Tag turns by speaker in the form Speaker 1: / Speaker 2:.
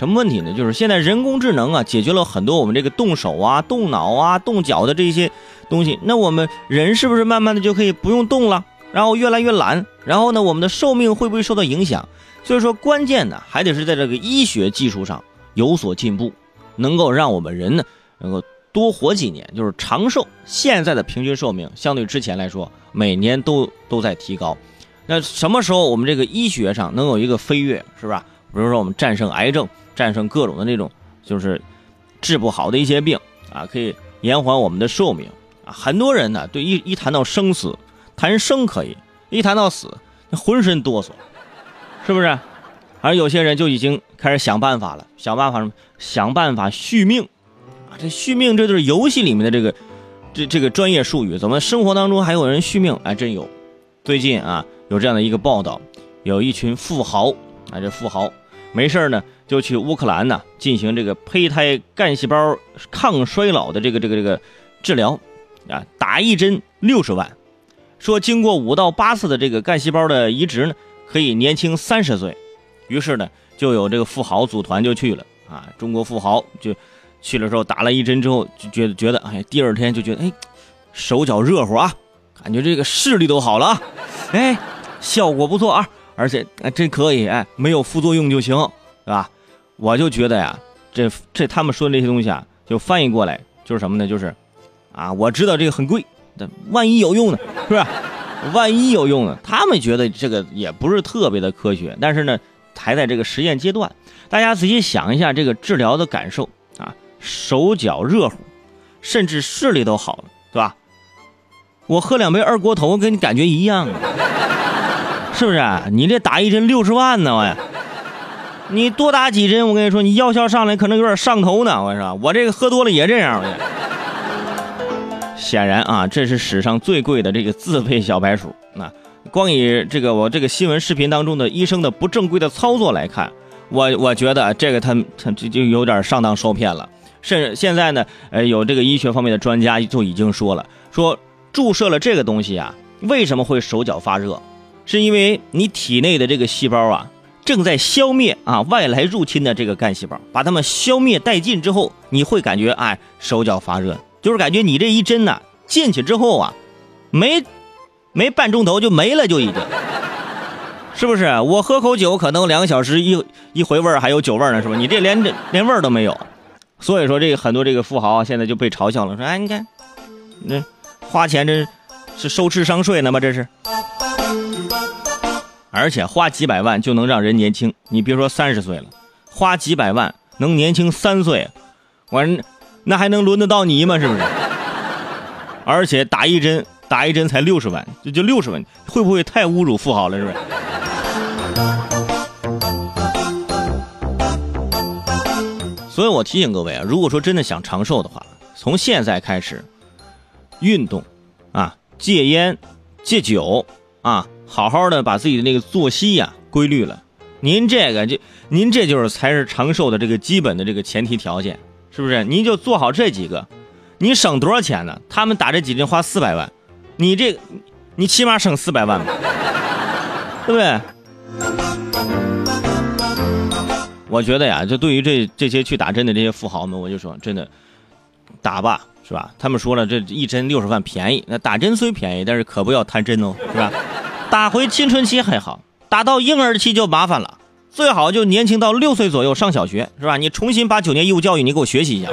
Speaker 1: 什么问题呢？就是现在人工智能啊，解决了很多我们这个动手啊、动脑啊、动脚的这些东西。那我们人是不是慢慢的就可以不用动了？然后越来越懒，然后呢，我们的寿命会不会受到影响？所以说，关键呢还得是在这个医学技术上有所进步，能够让我们人呢能够多活几年，就是长寿。现在的平均寿命相对之前来说，每年都都在提高。那什么时候我们这个医学上能有一个飞跃，是吧？比如说我们战胜癌症，战胜各种的那种就是治不好的一些病啊，可以延缓我们的寿命啊。很多人呢，对一一谈到生死，谈生可以，一谈到死，浑身哆嗦，是不是？而有些人就已经开始想办法了，想办法什么？想办法续命啊！这续命，这就是游戏里面的这个这这个专业术语。怎么生活当中还有人续命？哎，真有。最近啊，有这样的一个报道，有一群富豪啊，这富豪没事呢，就去乌克兰呢进行这个胚胎干细胞抗衰老的这个这个这个治疗啊，打一针六十万，说经过五到八次的这个干细胞的移植呢，可以年轻三十岁。于是呢，就有这个富豪组团就去了啊，中国富豪就去了之后打了一针之后，就觉得觉得哎，第二天就觉得哎，手脚热乎啊。感觉这个视力都好了啊，哎，效果不错啊，而且哎真可以哎，没有副作用就行，是吧？我就觉得呀，这这他们说的那些东西啊，就翻译过来就是什么呢？就是啊，我知道这个很贵，但万一有用呢，是不是？万一有用呢？他们觉得这个也不是特别的科学，但是呢，还在这个实验阶段。大家仔细想一下这个治疗的感受啊，手脚热乎，甚至视力都好了，对吧？我喝两杯二锅头，跟你感觉一样，是不是？你这打一针六十万呢，我，你多打几针，我跟你说，你药效上来可能有点上头呢，我跟你说，我这个喝多了也这样。显然啊，这是史上最贵的这个自费小白鼠。那光以这个我这个新闻视频当中的医生的不正规的操作来看，我我觉得这个他他这就有点上当受骗了。甚至现在呢，呃，有这个医学方面的专家就已经说了，说。注射了这个东西啊，为什么会手脚发热？是因为你体内的这个细胞啊，正在消灭啊外来入侵的这个干细胞，把它们消灭殆尽之后，你会感觉哎手脚发热，就是感觉你这一针呢进去之后啊，没没半钟头就没了，就已经，是不是？我喝口酒可能两个小时一一回味还有酒味呢，是吧？你这连这连味都没有，所以说这个很多这个富豪现在就被嘲笑了，说哎你看那。花钱这是收智商税呢吗？这是，而且花几百万就能让人年轻，你别说三十岁了，花几百万能年轻三岁，完那还能轮得到你吗？是不是？而且打一针打一针才六十万，就就六十万，会不会太侮辱富豪了？是不是？所以我提醒各位啊，如果说真的想长寿的话，从现在开始。运动，啊，戒烟，戒酒，啊，好好的把自己的那个作息呀规律了。您这个就，您这就是才是长寿的这个基本的这个前提条件，是不是？您就做好这几个，你省多少钱呢？他们打这几针花四百万，你这，你起码省四百万吧，对不对？我觉得呀，就对于这这些去打针的这些富豪们，我就说真的，打吧。是吧？他们说了，这一针六十万便宜。那打针虽便宜，但是可不要贪真哦，是吧？打回青春期还好，打到婴儿期就麻烦了。最好就年轻到六岁左右上小学，是吧？你重新把九年义务教育你给我学习一下。